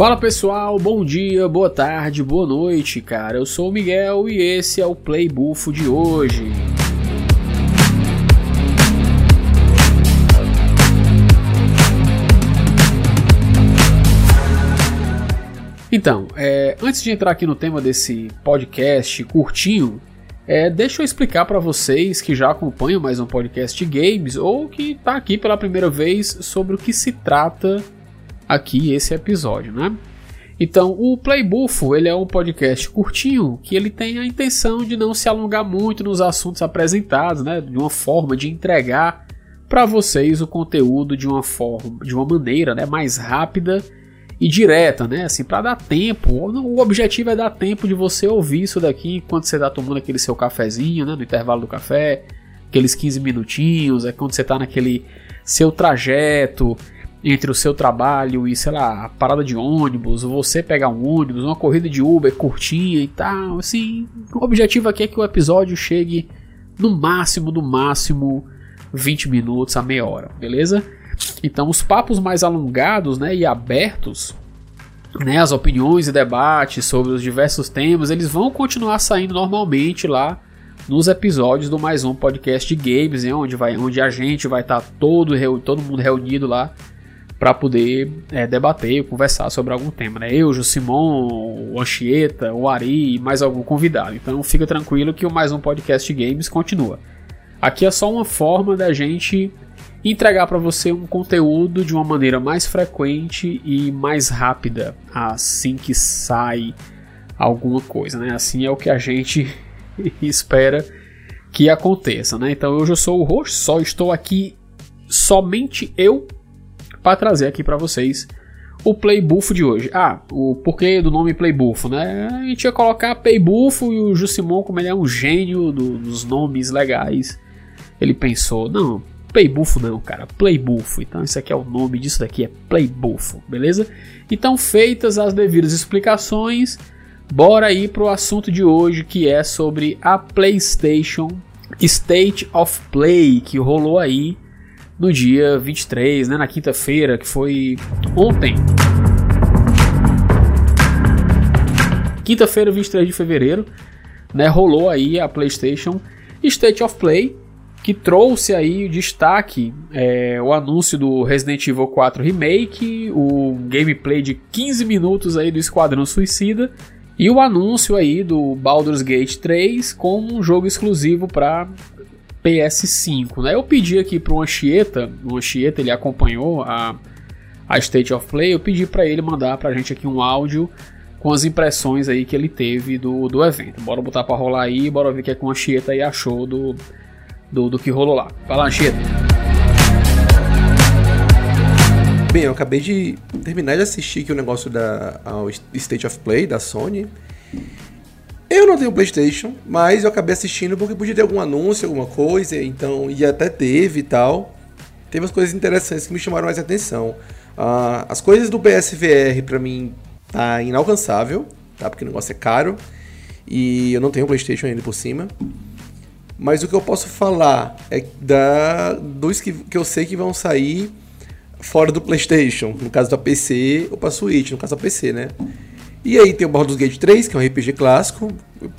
Fala pessoal, bom dia, boa tarde, boa noite, cara. Eu sou o Miguel e esse é o Play Bufo de hoje. Então, é, antes de entrar aqui no tema desse podcast curtinho, é, deixa eu explicar para vocês que já acompanham mais um podcast de games ou que está aqui pela primeira vez sobre o que se trata aqui esse episódio, né? Então, o Playbufo, ele é um podcast curtinho que ele tem a intenção de não se alongar muito nos assuntos apresentados, né? De uma forma de entregar para vocês o conteúdo de uma forma, de uma maneira, né, mais rápida e direta, né? Assim, para dar tempo. O objetivo é dar tempo de você ouvir isso daqui enquanto você está tomando aquele seu cafezinho, né, no intervalo do café, aqueles 15 minutinhos, é quando você está naquele seu trajeto entre o seu trabalho e, sei lá, a parada de ônibus, você pegar um ônibus, uma corrida de Uber curtinha e tal, assim, o objetivo aqui é que o episódio chegue no máximo, no máximo 20 minutos a meia hora, beleza? Então, os papos mais alongados, né, e abertos, né, as opiniões e debates sobre os diversos temas, eles vão continuar saindo normalmente lá nos episódios do mais um podcast de games, né, onde, vai, onde a gente vai estar tá todo, todo mundo reunido lá para poder é, debater, conversar sobre algum tema, né? Eu, o Simon, o Anchieta, o Ari e mais algum convidado. Então fica tranquilo que o mais um podcast games continua. Aqui é só uma forma da gente entregar para você um conteúdo de uma maneira mais frequente e mais rápida assim que sai alguma coisa, né? Assim é o que a gente espera que aconteça, né? Então hoje eu sou o host, só estou aqui somente eu para trazer aqui para vocês o Play Buffo de hoje. Ah, o porquê do nome Play Buffo, né? A gente ia colocar Play Buffo e o Jusimon, como ele é um gênio do, dos nomes legais, ele pensou, não, Play Buffo não, cara, Play Buffo. Então esse aqui é o nome disso daqui, é Play Buffo, beleza? Então feitas as devidas explicações, bora ir pro assunto de hoje que é sobre a PlayStation State of Play que rolou aí no dia 23, né, na quinta-feira, que foi ontem. Quinta-feira, 23 de fevereiro, né, rolou aí a PlayStation State of Play, que trouxe aí o destaque é, o anúncio do Resident Evil 4 Remake, o gameplay de 15 minutos aí do Esquadrão Suicida e o anúncio aí do Baldur's Gate 3 como um jogo exclusivo para PS5. Né? Eu pedi aqui para o Anchieta, o Anchieta ele acompanhou a, a State of Play, eu pedi para ele mandar para a gente aqui um áudio com as impressões aí que ele teve do, do evento. Bora botar para rolar aí, bora ver o que, é que o Anchieta aí achou do, do, do que rolou lá. Fala, Anchieta. Bem, eu acabei de terminar de assistir aqui o negócio da State of Play da Sony. Eu não tenho PlayStation, mas eu acabei assistindo porque podia ter algum anúncio, alguma coisa, então, e até teve e tal. Teve umas coisas interessantes que me chamaram mais atenção. Uh, as coisas do PSVR para mim tá inalcançável, tá? Porque o negócio é caro e eu não tenho PlayStation ainda por cima. Mas o que eu posso falar é da dos que, que eu sei que vão sair fora do PlayStation, no caso da PC ou para Switch, no caso da PC, né? E aí tem o Baldur's Gate 3, que é um RPG clássico.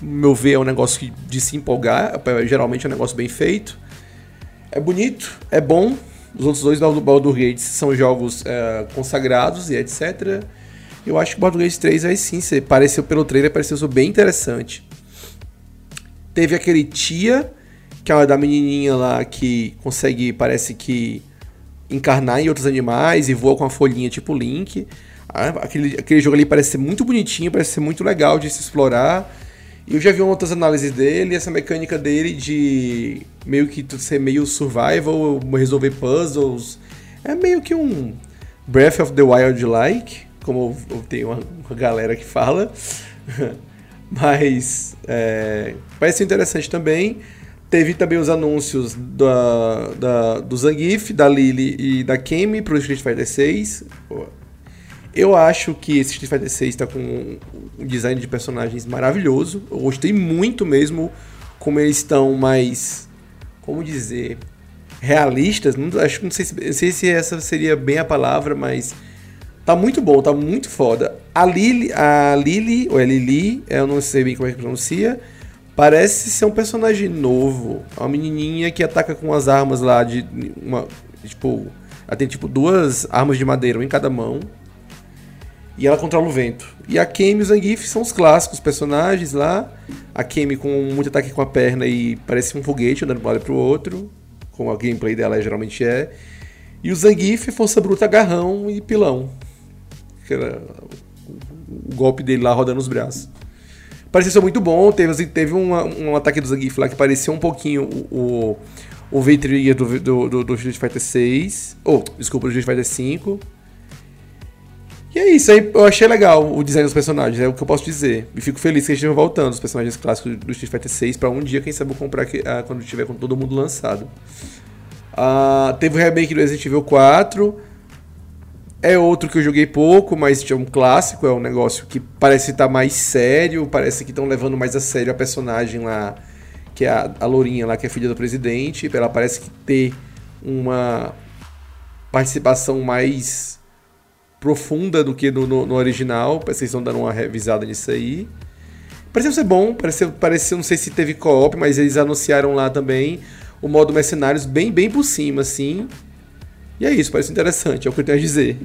Meu ver é um negócio de se empolgar. É, geralmente é um negócio bem feito. É bonito, é bom. Os outros dois do Baldur's Gate são jogos é, consagrados e etc. Eu acho que o Baldur's Gate 3 aí sim, pareceu pelo trailer, pareceu bem interessante. Teve aquele Tia, que é uma da menininha lá que consegue, parece que, encarnar em outros animais e voa com a folhinha tipo Link. Ah, aquele, aquele jogo ali parece ser muito bonitinho, parece ser muito legal de se explorar. E eu já vi outras análises dele, essa mecânica dele de meio que ser meio survival, resolver puzzles. É meio que um Breath of the Wild like, como tenho uma, uma galera que fala. Mas é, parece interessante também. Teve também os anúncios da, da, do Zangief, da Lily e da Kemi para o Street Fighter 6. Eu acho que esse Street Fighter 6 está com um design de personagens maravilhoso. Eu gostei muito mesmo como eles estão mais. Como dizer? Realistas. Não, acho, não, sei, não sei se essa seria bem a palavra, mas Tá muito bom, tá muito foda. A Lily, a Lily, ou é Lily, eu não sei bem como é que pronuncia, parece ser um personagem novo. É uma menininha que ataca com as armas lá de uma, tipo, ela tem tipo duas armas de madeira, uma em cada mão. E ela controla o vento. E a Kemi e o Zangief são os clássicos personagens lá. A Kemi com muito ataque com a perna e parece um foguete andando de um lado pro outro. Como a gameplay dela geralmente é. E o Zangief, força bruta, agarrão e pilão. Que era o golpe dele lá rodando os braços. Parecia ser muito bom. Teve, teve uma, um ataque do Zangief lá que parecia um pouquinho o, o, o V-Trigger do, do, do, do Street Fighter 6. Ou, oh, desculpa, do Street Fighter 5. E é isso, aí eu achei legal o design dos personagens, é o que eu posso dizer. E fico feliz que eles estejam voltando, os personagens clássicos do Street Fighter 6, pra um dia, quem sabe, eu comprar aqui, ah, quando tiver com todo mundo lançado. Ah, teve o remake do Resident Evil 4. É outro que eu joguei pouco, mas é um clássico, é um negócio que parece estar tá mais sério, parece que estão levando mais a sério a personagem lá, que é a, a Lourinha lá, que é filha do presidente. Ela parece que ter uma participação mais profunda do que no, no, no original. Vocês estão dando uma revisada nisso aí. Pareceu ser bom, pareceu, pareceu, não sei se teve co-op, mas eles anunciaram lá também o modo mercenários bem, bem por cima, assim. E é isso, parece interessante, é o que eu tenho a dizer.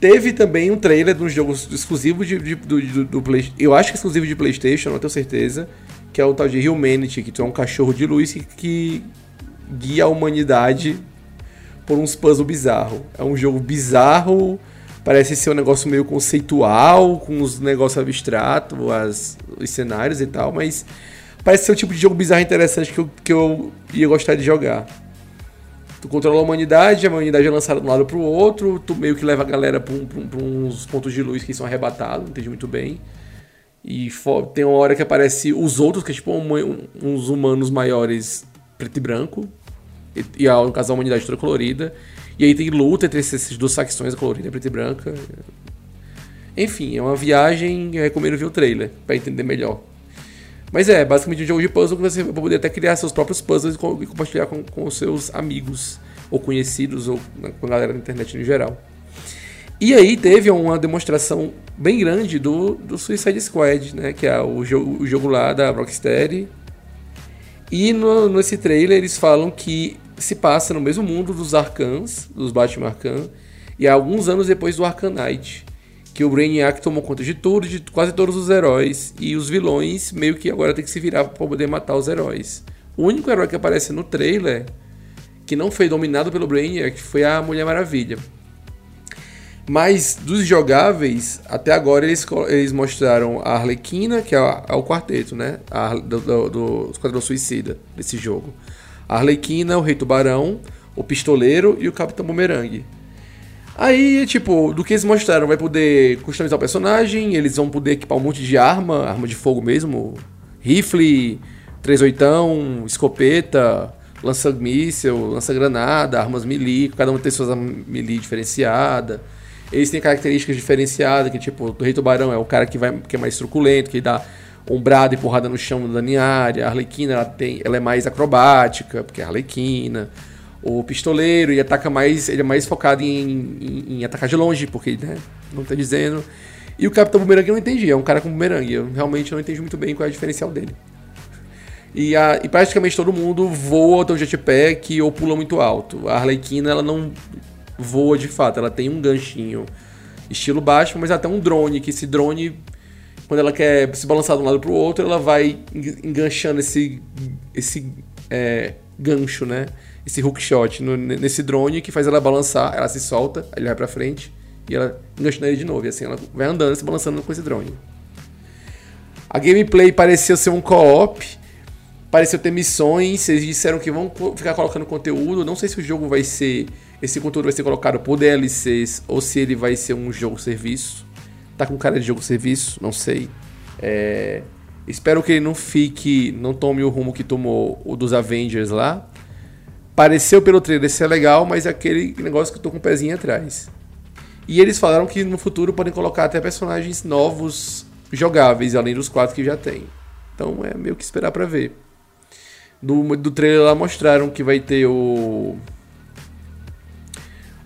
Teve também um trailer de um jogo exclusivo de, de do, do, do Eu acho que é exclusivo de Playstation, não tenho certeza. Que é o tal de Humanity, que é um cachorro de luz que, que guia a humanidade por uns puzzles bizarros. É um jogo bizarro, parece ser um negócio meio conceitual, com uns negócios abstratos, os cenários e tal, mas parece ser um tipo de jogo bizarro interessante que eu, que eu ia gostar de jogar. Tu controla a humanidade, a humanidade é lançada de um lado pro outro, tu meio que leva a galera pra, um, pra, pra uns pontos de luz que são arrebatados, não entendi muito bem. E tem uma hora que aparece os outros, que é tipo um, uns humanos maiores preto e branco, e, e no caso a humanidade toda colorida. E aí tem luta entre esses duas facções, colorida preta e branca. Enfim, é uma viagem, eu recomendo ver o trailer para entender melhor. Mas é, basicamente um jogo de puzzle que você vai poder até criar seus próprios puzzles e compartilhar com, com os seus amigos, ou conhecidos, ou com a galera da internet no geral. E aí teve uma demonstração bem grande do, do Suicide Squad, né? Que é o jogo, o jogo lá da Rocksteady, e no, nesse trailer eles falam que se passa no mesmo mundo dos Arkans, dos Batman Arcan, e alguns anos depois do Arcanite. Que o Brainiac tomou conta de tudo, de quase todos os heróis, e os vilões meio que agora tem que se virar para poder matar os heróis. O único herói que aparece no trailer que não foi dominado pelo Brainiac foi a Mulher Maravilha. Mas dos jogáveis, até agora eles, eles mostraram a Arlequina, que é, é o quarteto, né? A, do, do, do Esquadrão Suicida desse jogo. A Arlequina, o Rei Tubarão, o Pistoleiro e o Capitão Boomerang. Aí, tipo, do que eles mostraram, vai poder customizar o personagem, eles vão poder equipar um monte de arma, arma de fogo mesmo, rifle, 38, escopeta, lança-míssel, lança-granada, armas melee, cada um tem suas armas melee diferenciada. Eles têm características diferenciadas, que tipo, o Rei Tubarão é o cara que, vai, que é mais truculento, que dá ombrada e porrada no chão da área. A Arlequina ela, tem, ela é mais acrobática, porque é a Arlequina. O pistoleiro ele ataca mais, ele é mais focado em, em, em atacar de longe, porque né, não tá dizendo. E o Capitão Boomerang eu não entendi, é um cara com boomerang. Eu realmente não entendi muito bem qual é o diferencial dele. E, a, e praticamente todo mundo voa, tem um jetpack ou pula muito alto. A Arlequina ela não voa de fato. Ela tem um ganchinho estilo baixo, mas até um drone, que esse drone, quando ela quer se balançar de um lado para o outro, ela vai enganchando esse, esse é, gancho, né? Esse hookshot no, nesse drone que faz ela balançar, ela se solta, ele vai para frente e ela engancha ele de novo. E assim ela vai andando, se balançando com esse drone. A gameplay parecia ser um co-op, pareceu ter missões, eles disseram que vão ficar colocando conteúdo. Não sei se o jogo vai ser esse conteúdo vai ser colocado por DLCs ou se ele vai ser um jogo-serviço. Tá com cara de jogo-serviço, não sei. É... Espero que ele não fique, não tome o rumo que tomou o dos Avengers lá. Pareceu pelo trailer ser legal, mas é aquele negócio que eu tô com o pezinho atrás. E eles falaram que no futuro podem colocar até personagens novos jogáveis, além dos quatro que já tem. Então é meio que esperar para ver. Do, do trailer lá mostraram que vai ter o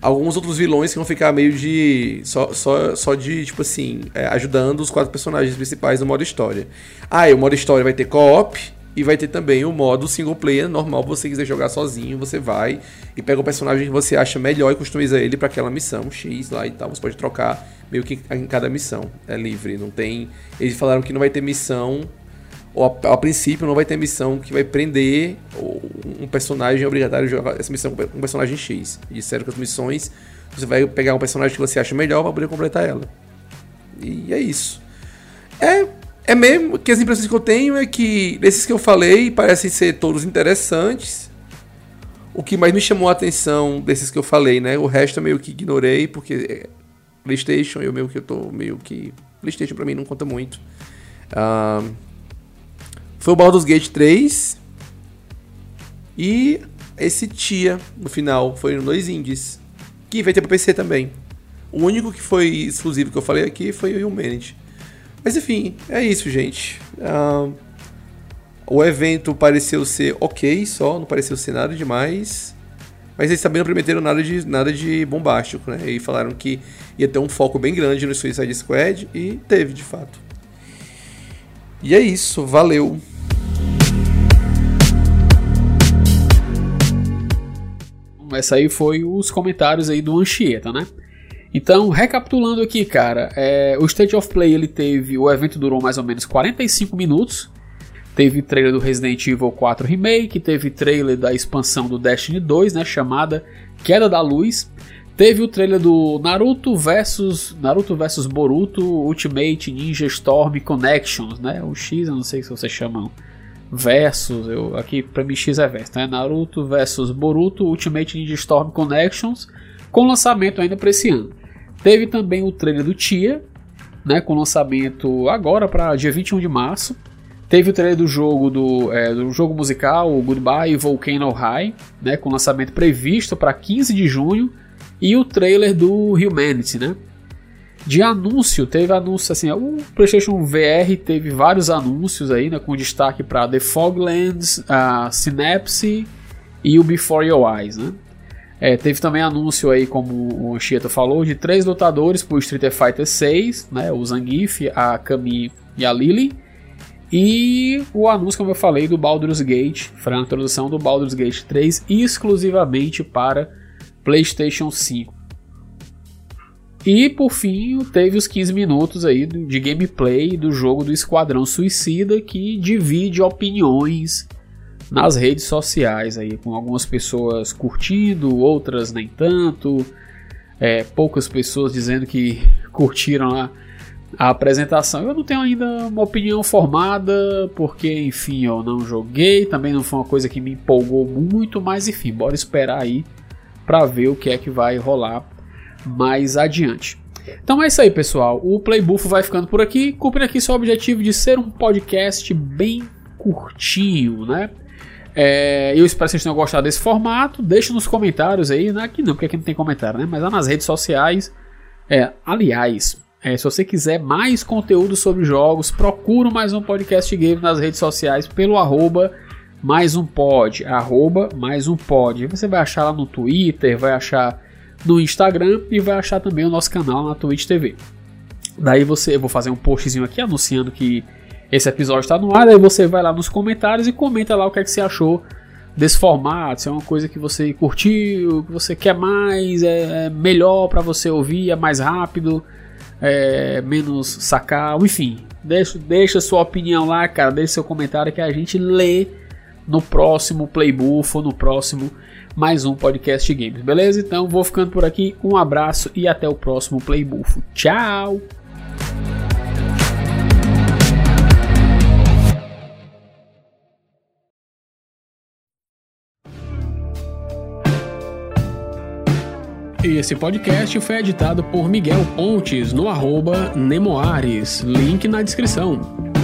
alguns outros vilões que vão ficar meio de. só, só, só de, tipo assim, é, ajudando os quatro personagens principais no modo história. Ah, e o modo história vai ter co-op. E vai ter também o modo single player normal, você quiser jogar sozinho, você vai e pega o personagem que você acha melhor e customiza ele para aquela missão X lá e tal. Você pode trocar meio que em cada missão. É livre, não tem. Eles falaram que não vai ter missão a, a, princípio não vai ter missão que vai prender um personagem obrigatório jogar essa missão com um personagem X. E disseram que as missões você vai pegar um personagem que você acha melhor para poder completar ela. E é isso. É é mesmo que as impressões que eu tenho é que desses que eu falei parecem ser todos interessantes. O que mais me chamou a atenção desses que eu falei, né? O resto eu meio que ignorei, porque é PlayStation, eu meio que eu tô meio que. PlayStation pra mim não conta muito. Uh, foi o Baldur's Gate 3. E esse Tia, no final, foi no dois indies. Que vai ter pra PC também. O único que foi exclusivo que eu falei aqui foi o Humanity. Mas enfim, é isso, gente. Uh, o evento pareceu ser ok só, não pareceu ser nada demais. Mas eles também não prometeram nada de, nada de bombástico, né? E falaram que ia ter um foco bem grande no Suicide Squad e teve, de fato. E é isso, valeu! Essa aí foi os comentários aí do Anchieta, né? Então, recapitulando aqui, cara, é, o State of Play ele teve. O evento durou mais ou menos 45 minutos. Teve trailer do Resident Evil 4 Remake, teve trailer da expansão do Destiny 2, né, chamada Queda da Luz. Teve o trailer do Naruto versus Naruto versus Boruto Ultimate Ninja Storm Connections, né? O X, eu não sei se vocês chamam versus, eu aqui para mim X é versus, né? Naruto versus Boruto Ultimate Ninja Storm Connections com lançamento ainda para esse ano. Teve também o trailer do Tia, né, com lançamento agora para dia 21 de março. Teve o trailer do jogo do, é, do jogo musical Goodbye Volcano High, né, com lançamento previsto para 15 de junho, e o trailer do Humanity, né? De anúncio, teve anúncio assim, o PlayStation VR teve vários anúncios aí, né, com destaque para The Foglands, a Synapse e o Before Your Eyes, né? É, teve também anúncio aí, como o Anchieta falou, de três lutadores para o Street Fighter 6, né, o Zangief, a Kami e a Lily. E o anúncio, como eu falei, do Baldur's Gate, foi a introdução do Baldur's Gate 3 exclusivamente para PlayStation 5. E por fim, teve os 15 minutos aí de gameplay do jogo do Esquadrão Suicida que divide opiniões nas redes sociais aí, com algumas pessoas curtindo, outras nem tanto, é, poucas pessoas dizendo que curtiram a, a apresentação. Eu não tenho ainda uma opinião formada, porque enfim, eu não joguei, também não foi uma coisa que me empolgou muito, mas enfim, bora esperar aí para ver o que é que vai rolar mais adiante. Então é isso aí, pessoal. O Playbuff vai ficando por aqui, cumprindo aqui seu objetivo de ser um podcast bem curtinho, né? É, eu espero que vocês tenham gostado desse formato. Deixe nos comentários aí, né? aqui não, porque aqui não tem comentário, né? Mas lá nas redes sociais. É, aliás, é, se você quiser mais conteúdo sobre jogos, procura mais um podcast game nas redes sociais pelo arroba mais um pod, arroba mais um pod. Você vai achar lá no Twitter, vai achar no Instagram e vai achar também o nosso canal na Twitch TV. Daí você, eu vou fazer um postzinho aqui anunciando que esse episódio está no ar, aí você vai lá nos comentários e comenta lá o que, é que você achou desse formato, se é uma coisa que você curtiu, que você quer mais, é, é melhor para você ouvir, é mais rápido, é menos sacar, enfim, deixa, deixa sua opinião lá, cara, deixa seu comentário que a gente lê no próximo Playbuff ou no próximo mais um podcast games, beleza? Então vou ficando por aqui, um abraço e até o próximo Playbuff. Tchau! Esse podcast foi editado por Miguel Pontes no arroba Nemoares, link na descrição.